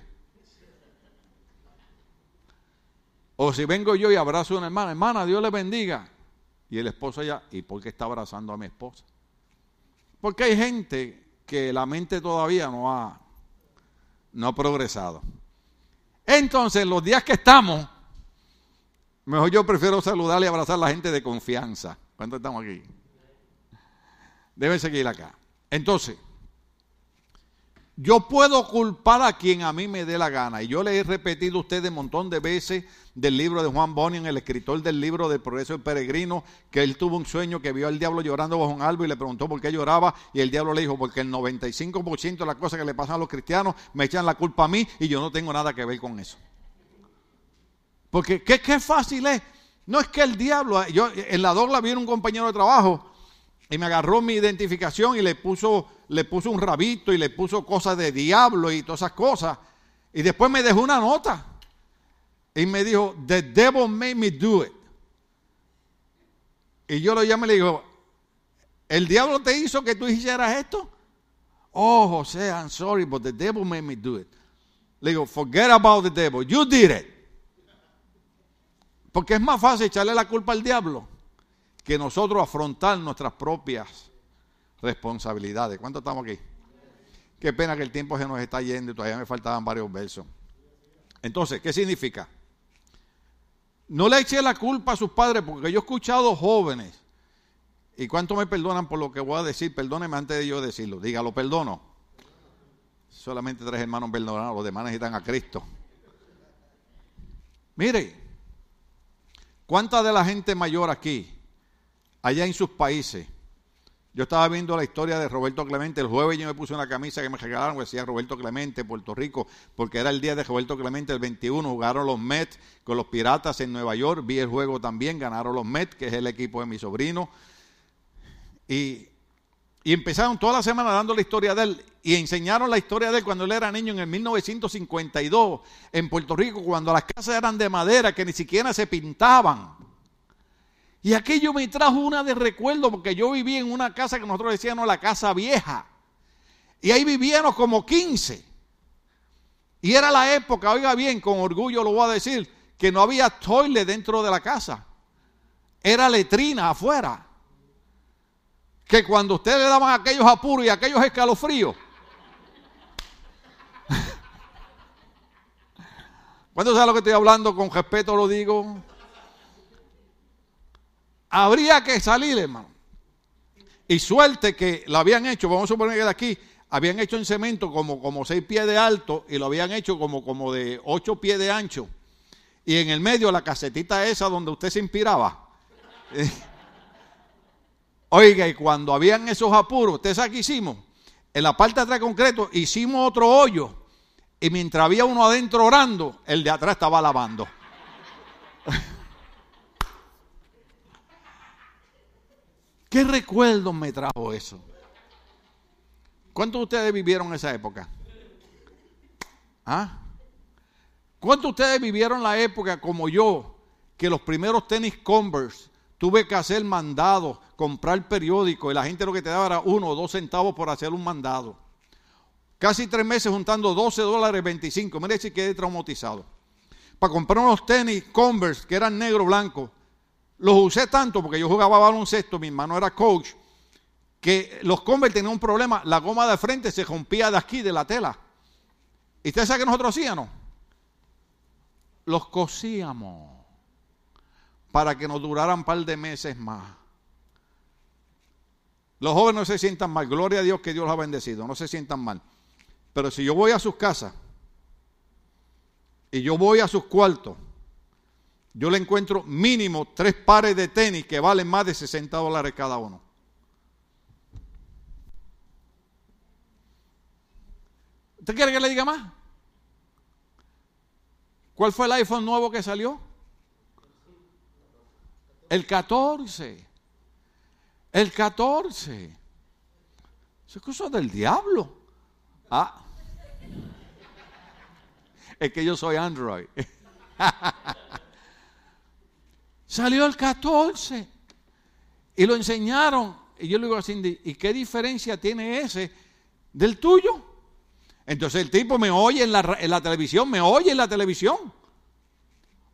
O si vengo yo y abrazo a una hermana, hermana, Dios le bendiga. Y el esposo allá, ¿y por qué está abrazando a mi esposa? Porque hay gente que la mente todavía no ha, no ha progresado. Entonces, los días que estamos, mejor yo prefiero saludarle y abrazar a la gente de confianza. ¿Cuántos estamos aquí? Debe seguir acá. Entonces, yo puedo culpar a quien a mí me dé la gana. Y yo le he repetido a ustedes un montón de veces del libro de Juan Bunyan, el escritor del libro del progreso del peregrino, que él tuvo un sueño que vio al diablo llorando bajo un árbol y le preguntó por qué lloraba. Y el diablo le dijo, porque el 95% de las cosas que le pasan a los cristianos me echan la culpa a mí y yo no tengo nada que ver con eso. Porque qué, fácil es. No es que el diablo, yo en la dobla vi un compañero de trabajo y me agarró mi identificación y le puso, le puso un rabito y le puso cosas de diablo y todas esas cosas. Y después me dejó una nota. Y me dijo, The devil made me do it. Y yo lo llamé y le digo, ¿el diablo te hizo que tú hicieras esto? Oh, José, I'm sorry, but the devil made me do it. Le digo, forget about the devil. You did it. Porque es más fácil echarle la culpa al diablo que nosotros afrontar nuestras propias responsabilidades. ¿Cuánto estamos aquí? Qué pena que el tiempo se nos está yendo y todavía me faltaban varios versos. Entonces, ¿qué significa? No le eche la culpa a sus padres, porque yo he escuchado jóvenes, y cuánto me perdonan por lo que voy a decir, perdóneme antes de yo decirlo, dígalo, perdono. Solamente tres hermanos perdonados, los demás necesitan a Cristo. Mire, ¿cuánta de la gente mayor aquí allá en sus países. Yo estaba viendo la historia de Roberto Clemente. El jueves yo me puse una camisa que me regalaron que decía Roberto Clemente, Puerto Rico, porque era el día de Roberto Clemente, el 21. Jugaron los Mets con los Piratas en Nueva York. Vi el juego también, ganaron los Mets, que es el equipo de mi sobrino. Y, y empezaron toda la semana dando la historia de él. Y enseñaron la historia de él cuando él era niño en el 1952 en Puerto Rico, cuando las casas eran de madera que ni siquiera se pintaban. Y aquello me trajo una de recuerdo porque yo viví en una casa que nosotros decíamos la casa vieja. Y ahí vivíamos como 15. Y era la época, oiga bien, con orgullo lo voy a decir, que no había toile dentro de la casa. Era letrina afuera. Que cuando ustedes le daban aquellos apuros y aquellos escalofríos. <laughs> ¿Cuánto sabe lo que estoy hablando? Con respeto lo digo habría que salir, hermano. Y suerte que lo habían hecho, vamos a suponer que de aquí, habían hecho en cemento como, como seis pies de alto y lo habían hecho como, como de ocho pies de ancho. Y en el medio la casetita esa donde usted se inspiraba. <laughs> Oiga, y cuando habían esos apuros, ¿usted sabe qué hicimos? En la parte de atrás concreto hicimos otro hoyo. Y mientras había uno adentro orando, el de atrás estaba lavando. <laughs> ¿Qué recuerdos me trajo eso? ¿Cuántos de ustedes vivieron esa época? ¿Ah? ¿Cuántos de ustedes vivieron la época como yo, que los primeros tenis Converse tuve que hacer mandados, comprar periódico y la gente lo que te daba era uno o dos centavos por hacer un mandado? Casi tres meses juntando 12 dólares 25. Mire si quedé traumatizado. para comprar unos tenis Converse que eran negro blanco. Los usé tanto porque yo jugaba baloncesto, mi hermano era coach, que los Converse tenían un problema, la goma de frente se rompía de aquí, de la tela. ¿Y usted sabe qué nosotros hacíamos? Los cosíamos para que nos duraran un par de meses más. Los jóvenes no se sientan mal, gloria a Dios que Dios los ha bendecido, no se sientan mal. Pero si yo voy a sus casas y yo voy a sus cuartos, yo le encuentro mínimo tres pares de tenis que valen más de 60 dólares cada uno. ¿Usted quiere que le diga más? ¿Cuál fue el iPhone nuevo que salió? El 14. El 14. Eso es cosa del diablo. Ah. Es que yo soy Android. <laughs> Salió el 14 y lo enseñaron. Y yo le digo a Cindy, ¿y qué diferencia tiene ese del tuyo? Entonces el tipo me oye en la, televisión, me oye en la televisión.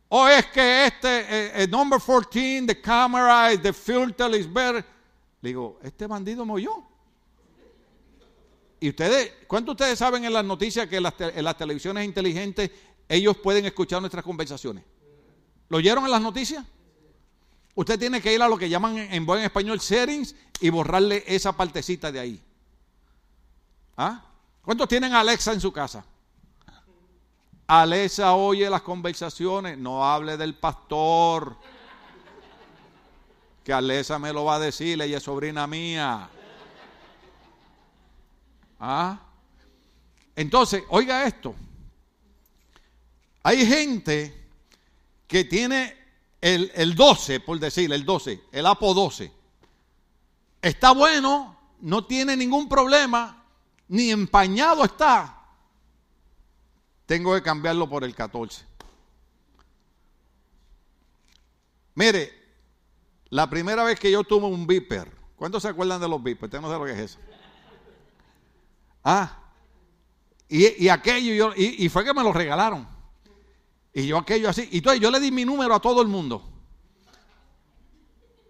O es que este, el eh, eh, number 14, the camera, the filter is better. Le digo, este bandido me oyó. ¿Y ustedes, cuánto ustedes saben en las noticias que las, en las televisiones inteligentes ellos pueden escuchar nuestras conversaciones? ¿Lo oyeron en las noticias? Usted tiene que ir a lo que llaman en buen español settings y borrarle esa partecita de ahí. ¿Ah? ¿Cuántos tienen Alexa en su casa? Alexa oye las conversaciones, no hable del pastor. Que Alexa me lo va a decir, ella es sobrina mía. ¿Ah? Entonces, oiga esto. Hay gente que tiene el, el 12, por decir, el 12, el Apo 12. Está bueno, no tiene ningún problema, ni empañado está. Tengo que cambiarlo por el 14. Mire, la primera vez que yo tuve un Viper, ¿cuántos se acuerdan de los Viper? Usted no sé lo que es eso. Ah, y, aquello, yo, y, fue que me lo regalaron. Y yo aquello así. Y entonces yo le di mi número a todo el mundo.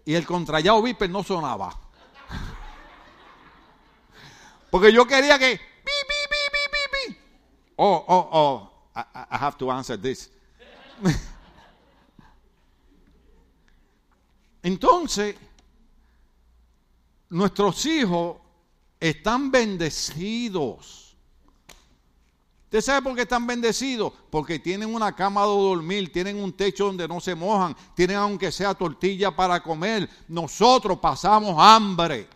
Y el contrallado Viper no sonaba. <laughs> Porque yo quería que. Oh, oh, oh, I, I have to answer this. <laughs> Entonces, nuestros hijos están bendecidos. ¿Usted sabe por qué están bendecidos? Porque tienen una cama de dormir, tienen un techo donde no se mojan, tienen aunque sea tortilla para comer. Nosotros pasamos hambre.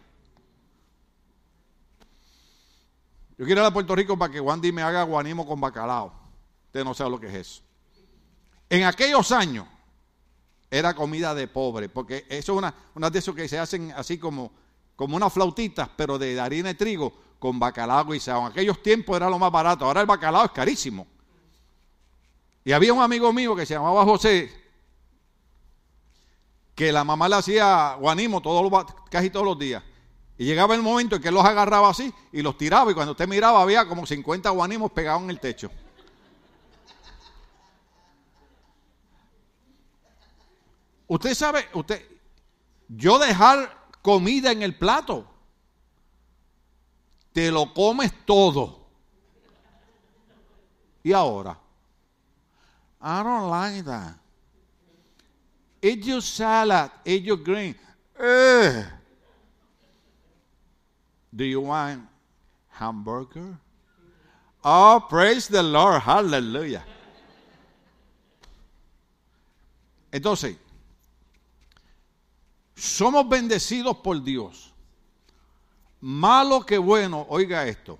Yo quiero ir a Puerto Rico para que Wandy me haga guanimo con bacalao. Usted no sabe lo que es eso. En aquellos años era comida de pobre, porque eso es una, una de esos que se hacen así como como unas flautitas, pero de harina de trigo, con bacalao y En aquellos tiempos era lo más barato, ahora el bacalao es carísimo. Y había un amigo mío que se llamaba José, que la mamá le hacía guanimo casi todos los días. Y llegaba el momento en que él los agarraba así y los tiraba, y cuando usted miraba había como 50 guanimos pegados en el techo. Usted sabe, usted, yo dejar comida en el plato. Te lo comes todo. Y ahora, I don't like that. Eat your salad, eat your green. Do you want hamburger? Oh, praise the Lord, hallelujah. Entonces, somos bendecidos por Dios. Malo que bueno, oiga esto.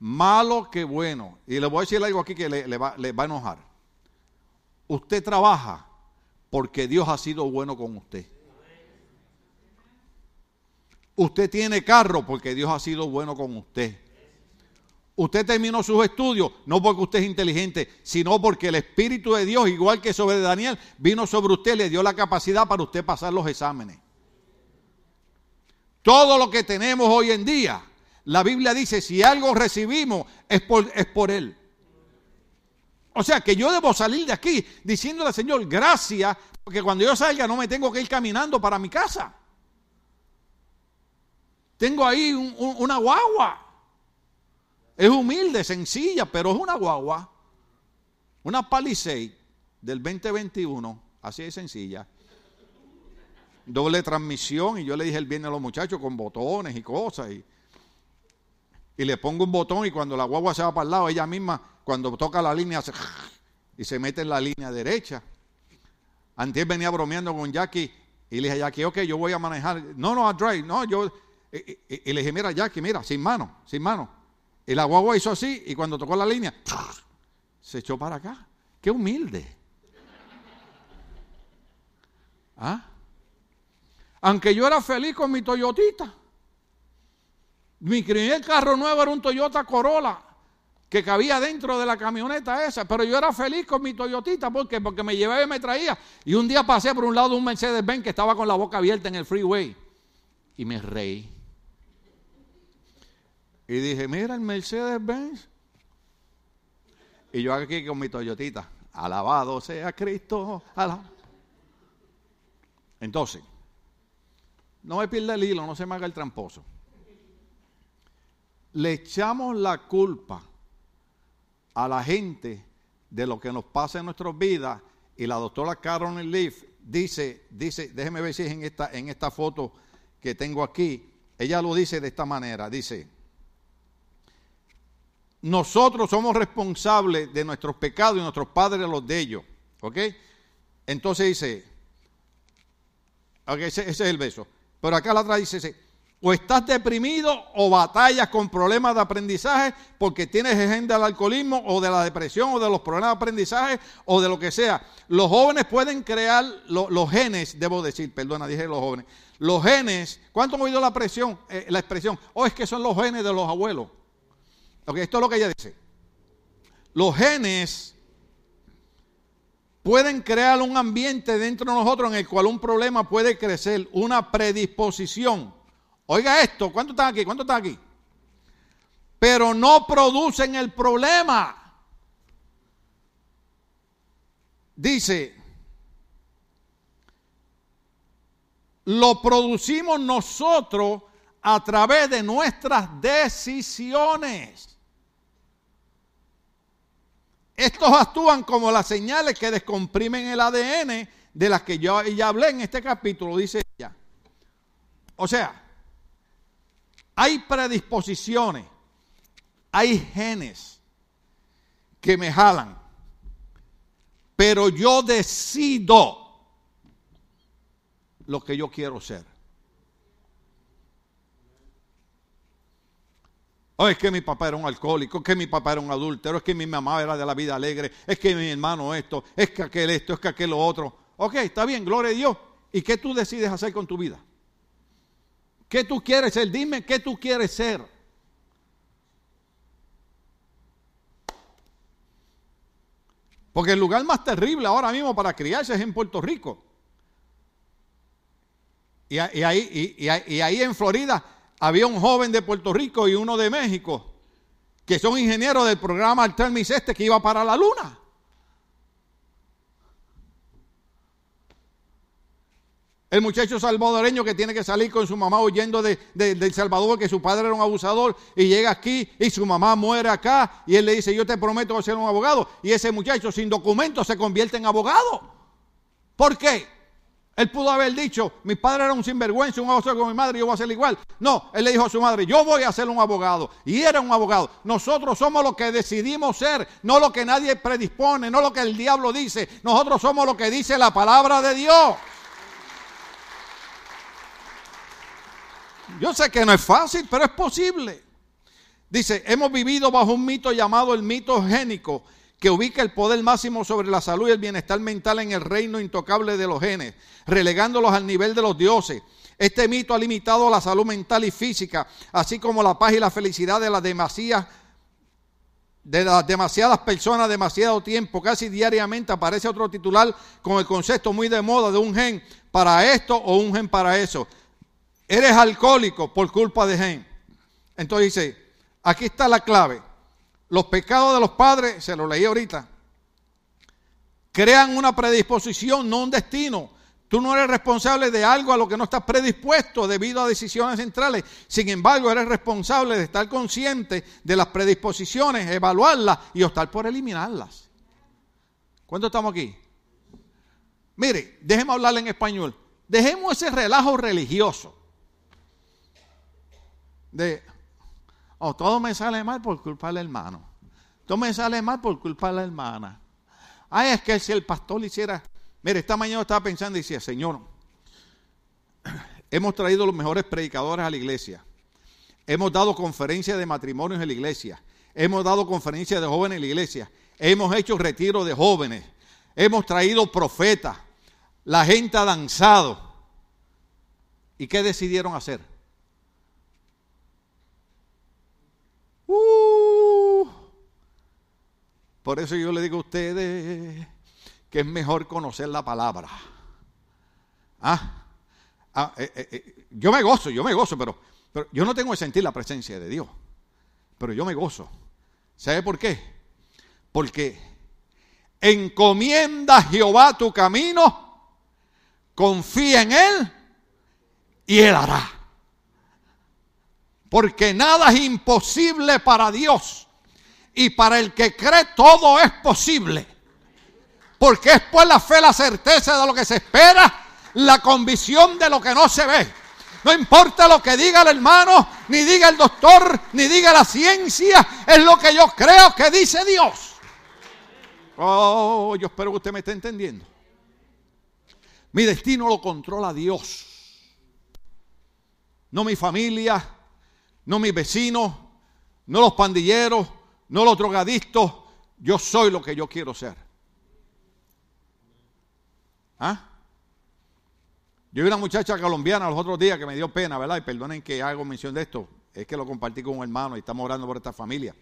Malo que bueno. Y le voy a decir algo aquí que le, va, va a enojar. Usted trabaja porque Dios ha sido bueno con usted. Usted tiene carro porque Dios ha sido bueno con usted. Usted terminó sus estudios no porque usted es inteligente, sino porque el Espíritu de Dios, igual que sobre Daniel, vino sobre usted, le dio la capacidad para usted pasar los exámenes. Todo lo que tenemos hoy en día, la Biblia dice, si algo recibimos es por, Él. O sea que yo debo salir de aquí diciéndole al Señor, gracias, porque cuando yo salga no me tengo que ir caminando para mi casa. Tengo ahí una guagua. Es humilde, sencilla, pero es una guagua. Una Palisade del 2021, así de sencilla. Doble transmisión y yo le dije el viernes a los muchachos con botones y cosas. Y, y le pongo un botón y cuando la guagua se va para el lado, ella misma cuando toca la línea hace y se mete en la línea derecha. Antes venía bromeando con Jackie y le dije a Jackie, ok, yo voy a manejar. No, no, a drive, no, yo. Y, le dije, mira, Jackie, mira, sin mano, sin mano. Y la guagua hizo así y cuando tocó la línea, se echó para acá. Qué humilde. ¿Ah? Aunque yo era feliz con mi Toyotita. Mi primer carro nuevo era un Toyota Corolla que cabía dentro de la camioneta esa, pero yo era feliz con mi Toyotita, ¿por qué? Porque me llevaba y me traía. Y un día pasé por un lado un Mercedes-Benz que estaba con la boca abierta en el freeway y me reí. Y dije, mira el Mercedes-Benz. Y yo aquí con mi Toyotita, alabado sea Cristo. Entonces, no me pierda el hilo, no se me haga el tramposo. Le echamos la culpa a la gente de lo que nos pasa en nuestras vidas. Y la doctora Carolyn Leaf dice, dice, déjeme ver si es en esta, en esta foto que tengo aquí. Ella lo dice de esta manera, dice, nosotros somos responsables de nuestros pecados y nuestros padres los de ellos. ¿Ok? Entonces dice, ese, es el beso. Pero acá la otra dice, o estás deprimido o batallas con problemas de aprendizaje porque tienes agenda del alcoholismo o de la depresión o de los problemas de aprendizaje o de lo que sea. Los jóvenes pueden crear los genes, debo decir, perdona, dije los jóvenes. Los genes, ¿cuánto han oído la, presión, eh, la expresión? O oh, es que son los genes de los abuelos. Okay, esto es lo que ella dice. Los genes pueden crear un ambiente dentro de nosotros en el cual un problema puede crecer, una predisposición Oiga esto, ¿cuántos están aquí? ¿Cuántos están aquí? Pero no producen el problema. Dice, lo producimos nosotros a través de nuestras decisiones. Estos actúan como las señales que descomprimen el ADN de las que yo ya hablé en este capítulo, dice ella. O sea, hay predisposiciones, hay genes que me jalan, pero yo decido lo que yo quiero ser. Oh, es que mi papá era un alcohólico, es que mi papá era un adúltero, es que mi mamá era de la vida alegre, es que mi hermano esto, es que aquel esto, es que aquel otro. Ok, está bien, gloria a Dios. ¿Y qué tú decides hacer con tu vida? ¿Qué tú quieres ser? Dime qué tú quieres ser. Porque el lugar más terrible ahora mismo para criarse es en Puerto Rico. Y, ahí, y, ahí, en Florida había un joven de Puerto Rico y uno de México, que son ingenieros del programa Artemis este que iba para la luna. El muchacho salvadoreño que tiene que salir con su mamá huyendo de, El Salvador, que su padre era un abusador, y llega aquí y su mamá muere acá, y él le dice, yo te prometo ser un abogado, y ese muchacho sin documentos se convierte en abogado. ¿Por qué? Él pudo haber dicho, mi padre era un sinvergüenza, un abogado con mi madre, yo voy a ser igual. No, él le dijo a su madre, yo voy a ser un abogado. Y era un abogado. Nosotros somos lo que decidimos ser, no lo que nadie predispone, no lo que el diablo dice. Nosotros somos lo que dice la palabra de Dios. Yo sé que no es fácil, pero es posible. Dice, hemos vivido bajo un mito llamado el mito génico, que ubica el poder máximo sobre la salud y el bienestar mental en el reino intocable de los genes, relegándolos al nivel de los dioses. Este mito ha limitado la salud mental y física, así como la paz y la felicidad de las demasiadas de las demasiadas personas, demasiado tiempo, casi diariamente aparece otro titular con el concepto muy de moda de un gen para esto o un gen para eso. Eres alcohólico por culpa de gen. Entonces dice, aquí está la clave. Los pecados de los padres, se lo leí ahorita, crean una predisposición, no un destino. Tú no eres responsable de algo a lo que no estás predispuesto debido a decisiones centrales. Sin embargo, eres responsable de estar consciente de las predisposiciones, evaluarlas y optar por eliminarlas. ¿Cuánto estamos aquí? Mire, déjeme hablarle en español. Dejemos ese relajo religioso. De, oh, todo me sale mal por culpa del hermano. Todo me sale mal por culpa de la hermana. Ay, es que si el pastor hiciera Mire, esta mañana estaba pensando y decía, Señor, hemos traído los mejores predicadores a la iglesia. Hemos dado conferencias de matrimonios en la iglesia. Hemos dado conferencias de jóvenes en la iglesia. Hemos hecho retiro de jóvenes. Hemos traído profetas. La gente ha danzado. ¿Y qué decidieron hacer? Uh, por eso yo le digo a ustedes, que es mejor conocer la palabra. Ah, ah eh, eh, eh, yo me gozo, yo me gozo, pero, pero yo no tengo que sentir la presencia de Dios. Pero yo me gozo. ¿Sabe por qué? Porque encomienda a Jehová tu camino, confía en Él y Él hará. Porque nada es imposible para Dios. Y para el que cree todo es posible. Porque es pues la fe la certeza de lo que se espera, la convicción de lo que no se ve. No importa lo que diga el hermano, ni diga el doctor, ni diga la ciencia, es lo que yo creo que dice Dios. Oh, yo espero que usted me esté entendiendo. Mi destino lo controla Dios. No mi familia, no mis vecinos, no los pandilleros, no los drogadictos. Yo soy lo que yo quiero ser. ¿Ah? Yo vi una muchacha colombiana los otros días que me dio pena, ¿verdad? Y perdonen que hago mención de esto. Es que lo compartí con un hermano y estamos orando por esta familia.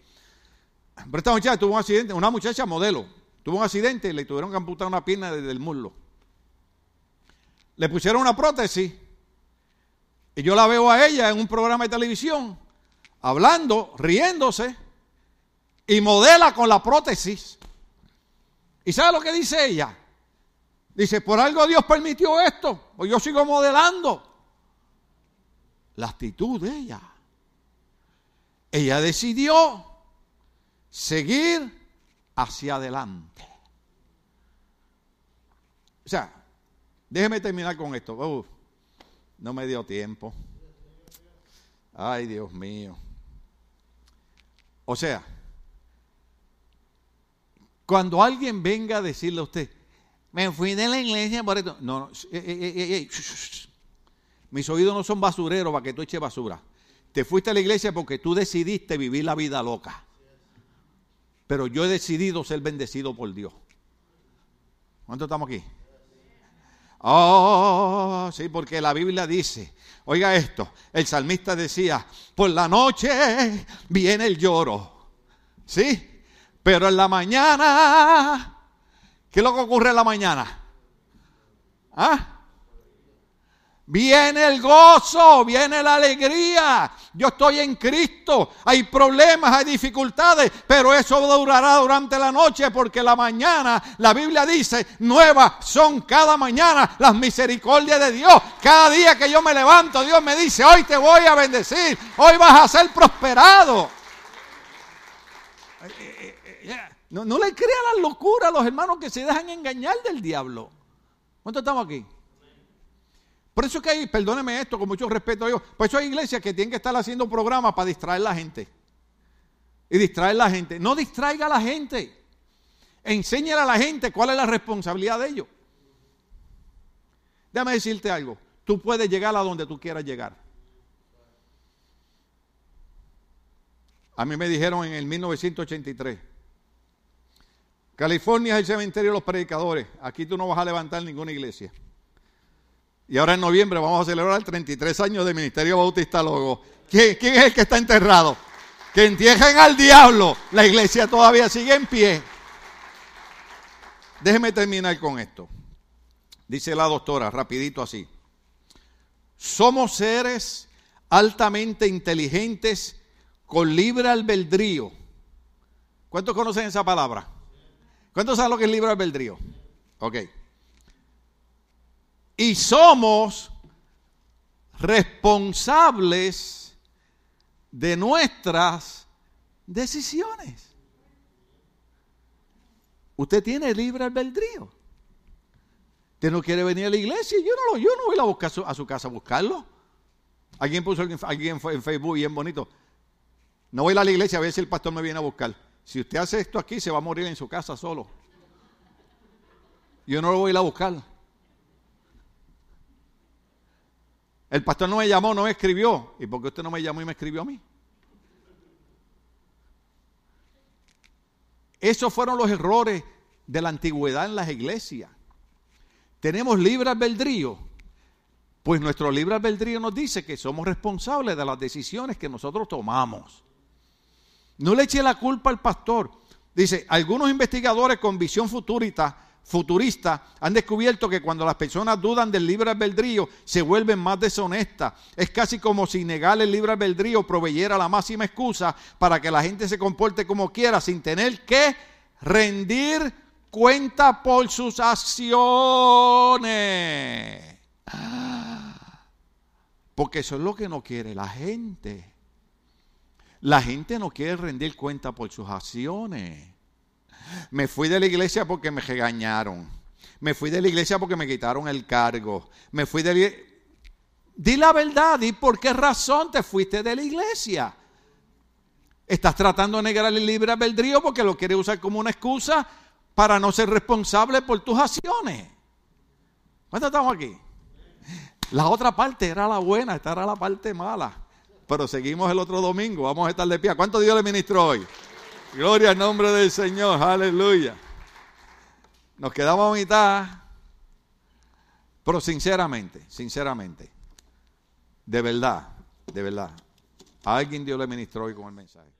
Pero esta muchacha tuvo un accidente, una muchacha modelo, tuvo un accidente y le tuvieron que amputar una pierna desde el muslo. Le pusieron una prótesis y yo la veo a ella en un programa de televisión hablando, riéndose y modela con la prótesis. ¿Y sabe lo que dice ella? Dice, por algo Dios permitió esto, pues yo sigo modelando. La actitud de ella. Ella decidió seguir hacia adelante. O sea, déjeme terminar con esto. No me dio tiempo. Ay, Dios mío. O sea, cuando alguien venga a decirle a usted, me fui de la iglesia por esto. No, no. Eh, Mis oídos no son basureros para que tú eches basura. Te fuiste a la iglesia porque tú decidiste vivir la vida loca. Pero yo he decidido ser bendecido por Dios. ¿Cuánto estamos aquí? Oh, sí, porque la Biblia dice, oiga esto, el salmista decía, por la noche viene el lloro, ¿sí? Pero en la mañana ¿Qué es lo que ocurre en la mañana? ¿Ah? Viene el gozo, viene la alegría. Yo estoy en Cristo. Hay problemas, hay dificultades, pero eso durará durante la noche porque la mañana, la Biblia dice, nuevas son cada mañana las misericordias de Dios. Cada día que yo me levanto, Dios me dice, hoy te voy a bendecir, hoy vas a ser prosperado. No, le crean la locura a los hermanos que se dejan engañar del diablo. ¿Cuántos estamos aquí? Por eso que hay, perdóneme esto, con mucho respeto a Dios, por eso hay iglesias que tienen que estar haciendo programas para distraer a la gente. Y distraer a la gente. No distraiga a la gente. Enséñale a la gente cuál es la responsabilidad de ellos. Déjame decirte algo. Tú puedes llegar a donde tú quieras llegar. A mí me dijeron en el 1983 California es el cementerio de los predicadores. Aquí tú no vas a levantar ninguna iglesia. Y ahora en noviembre vamos a celebrar 33 años de Ministerio Bautista Logo. ¿Quién, es el que está enterrado? Que entierren al diablo. La iglesia todavía sigue en pie. Déjeme terminar con esto. Dice la doctora, rapidito así. Somos seres altamente inteligentes con libre albedrío. ¿Cuántos conocen esa palabra? ¿Cuántos saben lo que es libre albedrío? Ok. Y somos responsables de nuestras decisiones. Usted tiene libre albedrío. Usted no quiere venir a la iglesia, yo no, yo no voy a, buscar a su casa a buscarlo. Alguien puso alguien en Facebook bien bonito. No voy a ir a la iglesia a ver si el pastor me viene a buscar. Si usted hace esto aquí, se va a morir en su casa solo. Yo no lo voy a ir a buscar. El pastor no me llamó, no me escribió. ¿Y por qué usted no me llamó y me escribió a mí? Esos fueron los errores de la antigüedad en las iglesias. Tenemos libre albedrío. Pues nuestro libre albedrío nos dice que somos responsables de las decisiones que nosotros tomamos. No le eche la culpa al pastor. Dice, algunos investigadores con visión futurista, futurista han descubierto que cuando las personas dudan del libre albedrío se vuelven más deshonestas. Es casi como si negar el libre albedrío proveyera la máxima excusa para que la gente se comporte como quiera sin tener que rendir cuenta por sus acciones. Porque eso es lo que no quiere la gente. La gente no quiere rendir cuenta por sus acciones. Me fui de la iglesia porque me regañaron. Me fui de la iglesia porque me quitaron el cargo. Me fui de la Di la verdad, di por qué razón te fuiste de la iglesia. Estás tratando de negar el libre albedrío porque lo quieres usar como una excusa para no ser responsable por tus acciones. ¿Cuántos estamos aquí? La otra parte era la buena, esta era la parte mala. Pero seguimos el otro domingo, vamos a estar de pie. ¿Cuánto Dios le ministró hoy? Gloria al nombre del Señor, aleluya. Nos quedamos a mitad, pero sinceramente, sinceramente, de verdad, de verdad, a alguien Dios le ministró hoy con el mensaje.